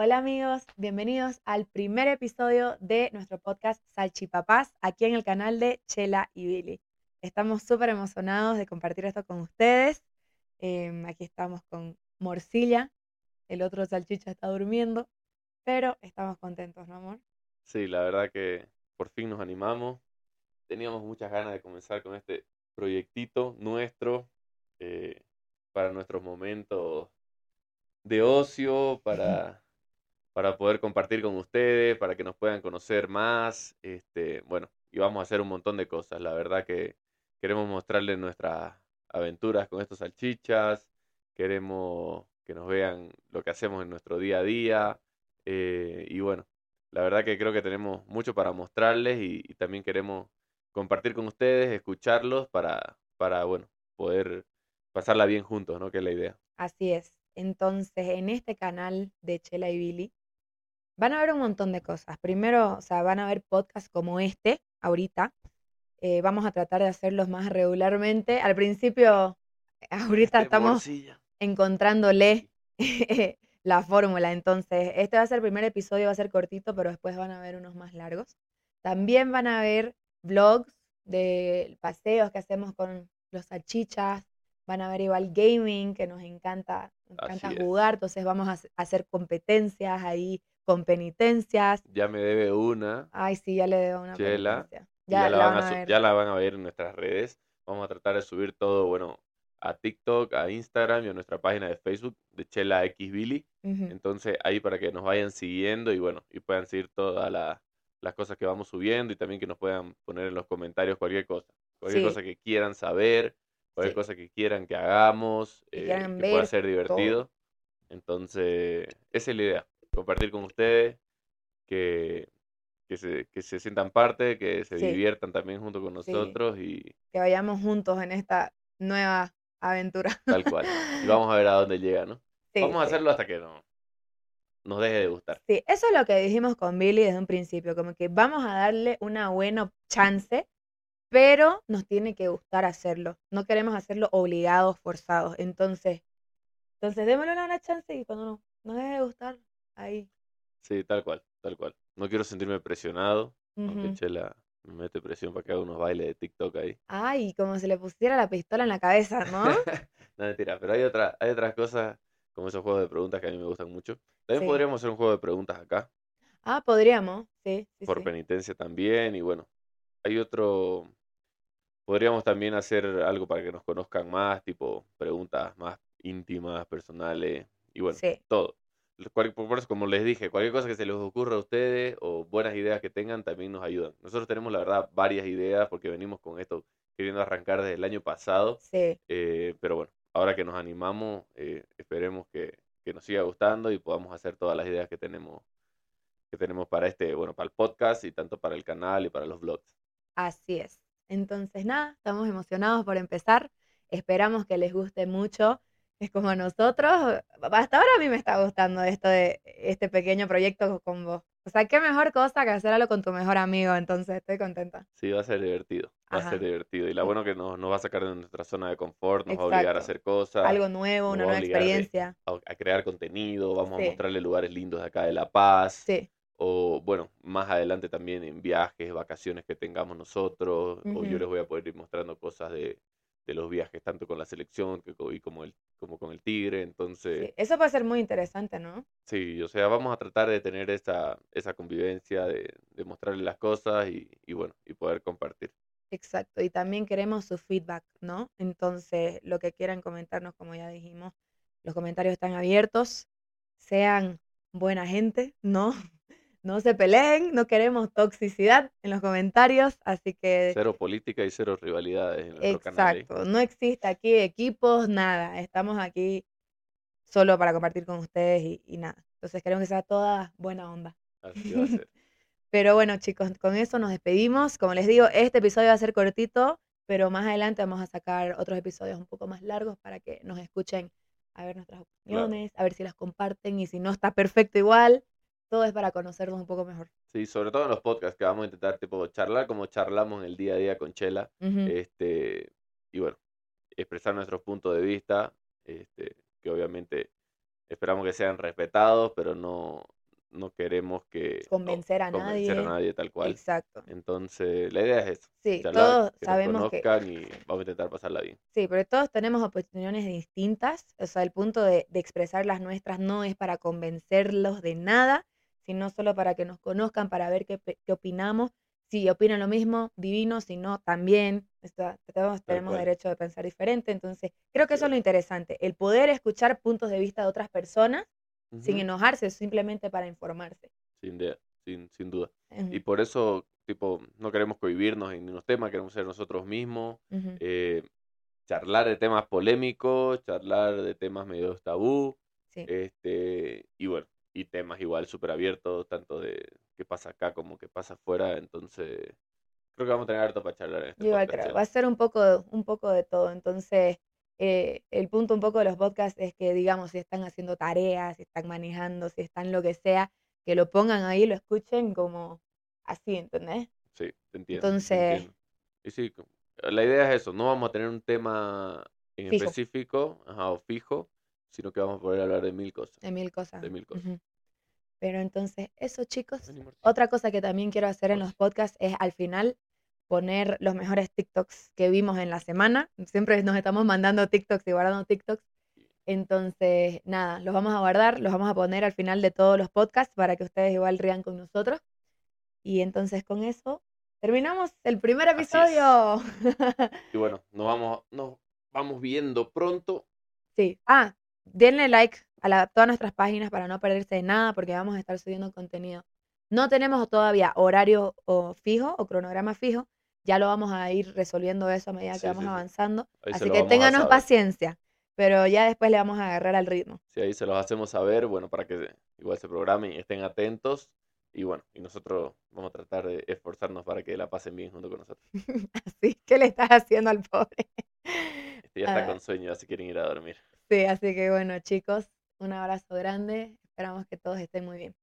Hola amigos, bienvenidos al primer episodio de nuestro podcast Salchipapás aquí en el canal de Chela y Billy. Estamos súper emocionados de compartir esto con ustedes. Em, aquí estamos con Morcilla, el otro salchicha está durmiendo, pero estamos contentos, ¿no, amor? Sí, la verdad que por fin nos animamos. Teníamos muchas ganas de comenzar con este proyectito nuestro eh, para nuestros momentos de ocio, para para poder compartir con ustedes, para que nos puedan conocer más. Este, bueno, y vamos a hacer un montón de cosas. La verdad que queremos mostrarles nuestras aventuras con estos salchichas, queremos que nos vean lo que hacemos en nuestro día a día. Eh, y bueno, la verdad que creo que tenemos mucho para mostrarles y, también queremos compartir con ustedes, escucharlos para, para, bueno, poder pasarla bien juntos, ¿no? Que es la idea. Así es. Entonces, en este canal de Chela y Billy, Van a haber un montón de cosas. Primero, o sea, van a haber podcasts como este, ahorita. Eh, vamos a tratar de hacerlos más regularmente. Al principio, ahorita estamos encontrándole la fórmula. Entonces, este va a ser el primer episodio, va a ser cortito, pero después van a haber unos más largos. También van a haber vlogs de paseos que hacemos con los salchichas. Van a ver igual gaming, que nos encanta, nos encanta jugar. Entonces vamos a hacer competencias ahí con penitencias. Ya me debe una. Ay, sí, ya le debo una Chela. Ya, la, van a, ya la van a ver en nuestras redes. Vamos a tratar de subir todo, bueno, a TikTok, a Instagram y a nuestra página de Facebook de Chela X Billy. Entonces, ahí para que nos vayan siguiendo y bueno, y puedan seguir todas las cosas que vamos subiendo y también que nos puedan poner en los comentarios cualquier cosa. Cualquier cosa que quieran saber, cualquier cosa que quieran que hagamos, que, eh, pueda ser divertido. Entonces, esa es la idea compartir con ustedes, que, que, se, que se sientan parte, que se diviertan también junto con nosotros y que vayamos juntos en esta nueva aventura. Tal cual. Y vamos a ver a dónde llega, ¿no? vamos a hacerlo hasta que no, nos deje de gustar. Sí, eso es lo que dijimos con Billy desde un principio, como que vamos a darle una buena chance, pero nos tiene que gustar hacerlo. No queremos hacerlo obligados, forzados. Entonces, entonces démosle una chance y cuando no, nos deje de gustar, ahí. Sí, tal cual, tal cual. No quiero sentirme presionado, aunque Chela me mete presión para que haga unos bailes de TikTok ahí. Ay, como si le pusiera la pistola en la cabeza, ¿no? no, mentira, pero hay, otra, hay otras cosas como esos juegos de preguntas que a mí me gustan mucho. También podríamos hacer un juego de preguntas acá. Ah, podríamos, sí. por penitencia también, y bueno, hay otro... Podríamos también hacer algo para que nos conozcan más, tipo preguntas más íntimas, personales, y bueno, todo por eso, como les dije, cualquier cosa que se les ocurra a ustedes o buenas ideas que tengan también nos ayudan. Nosotros tenemos, la verdad, varias ideas porque venimos con esto queriendo arrancar desde el año pasado. Sí. Eh, pero bueno, ahora que nos animamos, eh, esperemos que, que, nos siga gustando y podamos hacer todas las ideas que tenemos, que tenemos para este, bueno, para el podcast y tanto para el canal y para los vlogs. Así es. Entonces, nada, estamos emocionados por empezar. Esperamos que les guste mucho es como nosotros, hasta ahora a mí me está gustando esto de este pequeño proyecto con vos. O sea, qué mejor cosa que hacerlo con tu mejor amigo, entonces estoy contenta. Sí, va a ser divertido, va a ser divertido. Y la bueno que nos, nos, va a sacar de nuestra zona de confort, nos va a obligar a hacer cosas. Algo nuevo, una nueva experiencia. A, crear contenido, vamos a mostrarle lugares lindos de acá de La Paz. Sí. O bueno, más adelante también en viajes, vacaciones que tengamos nosotros, o yo les voy a poder ir mostrando cosas de, de los viajes, tanto con la selección que, y como, el, como con el Tigre. Entonces, eso va a ser muy interesante, ¿no? Sí, o sea, vamos a tratar de tener esa, esa convivencia, de, de mostrarle las cosas y, y, bueno, y poder compartir. Exacto, y también queremos su feedback, ¿no? Entonces, lo que quieran comentarnos, como ya dijimos, los comentarios están abiertos, sean buena gente, ¿no? No se peleen, no queremos toxicidad en los comentarios, así que... Cero política y cero rivalidades en canal. ¿eh? Exacto, no existe aquí equipos, nada, estamos aquí solo para compartir con ustedes y, nada. Entonces queremos que sea toda buena onda. Así va a ser. pero bueno chicos, con eso nos despedimos. Como les digo, este episodio va a ser cortito, pero más adelante vamos a sacar otros episodios un poco más largos para que nos escuchen a ver nuestras opiniones, a ver si las comparten y si no está perfecto igual todo es para conocernos un poco mejor. Sí, sobre todo en los podcasts que vamos a intentar tipo charlar como charlamos en el día a día con Chela. este, y bueno, expresar nuestros puntos de vista, este, que obviamente esperamos que sean respetados, pero no, no queremos que Convencer a convencer nadie. a nadie tal cual. Exacto. Entonces, la idea es eso, Sí, charlar, todos que nos sabemos que... conozcan y vamos a intentar pasarla bien. Sí, pero todos tenemos opiniones distintas. O sea, el punto de, de expresar las nuestras no es para convencerlos de nada, sino solo para que nos conozcan, para ver qué, qué opinamos. Si opinan lo mismo, divino, si no, también. Está- tenemos cual. derecho de pensar diferente. Entonces, creo que eso es lo interesante, el poder escuchar puntos de vista de otras personas sin enojarse, simplemente para informarse. Sin, de- sin, sin duda. Ujú, Y por eso, tipo, no queremos cohibirnos en ningún tema, queremos ser nosotros mismos, eh, charlar de temas polémicos, charlar de temas medio tabú, Sí. este, y bueno, y temas igual súper abiertos, tanto de qué pasa acá como qué pasa afuera, entonces creo que vamos a tener harto para charlar en este Yo igual creo, va a ser un poco, un poco de todo. Entonces, eh, el punto un poco de los podcasts es que, digamos, si están haciendo tareas, si están manejando, si están lo que sea, que lo pongan ahí, lo escuchen como así, ¿entendés? Sí, te entiendo, te Entonces, entiendo. Y sí, la idea es eso, no vamos a tener un tema en Fijo. específico, ajá, o fijo, sino que vamos a poder hablar de mil cosas, de mil cosas. de mil cosas. Ujú. Pero entonces, eso, chicos. Otra cosa que también quiero hacer en los podcasts es al final poner los mejores TikToks que vimos en la semana. Siempre nos estamos mandando TikToks y guardando TikToks. Entonces, nada, los vamos a guardar, los vamos a poner al final de todos los podcasts para que ustedes igual rían con nosotros. Y entonces con eso terminamos el primer episodio. Y bueno, nos vamos, nos vamos viendo pronto. Sí. Ah, denle like a la- todas nuestras páginas para no perderse de nada porque vamos a estar subiendo contenido. No tenemos todavía horario o fijo o cronograma fijo. Ya lo vamos a ir resolviendo eso a medida que Sí, vamos sí, sí. avanzando. Ahí se Así que ténganos paciencia. Pero ya después le vamos a agarrar al ritmo. Si ahí se los hacemos saber, bueno, para que igual se programen y estén atentos. Y bueno, y nosotros vamos a tratar de esforzarnos para que la pasen bien junto con nosotros. Así que le estás haciendo al pobre. Este ya está Ah, con sueño, así quieren ir a dormir. Sí, así que bueno, chicos, un abrazo grande. Esperamos que todos estén muy bien.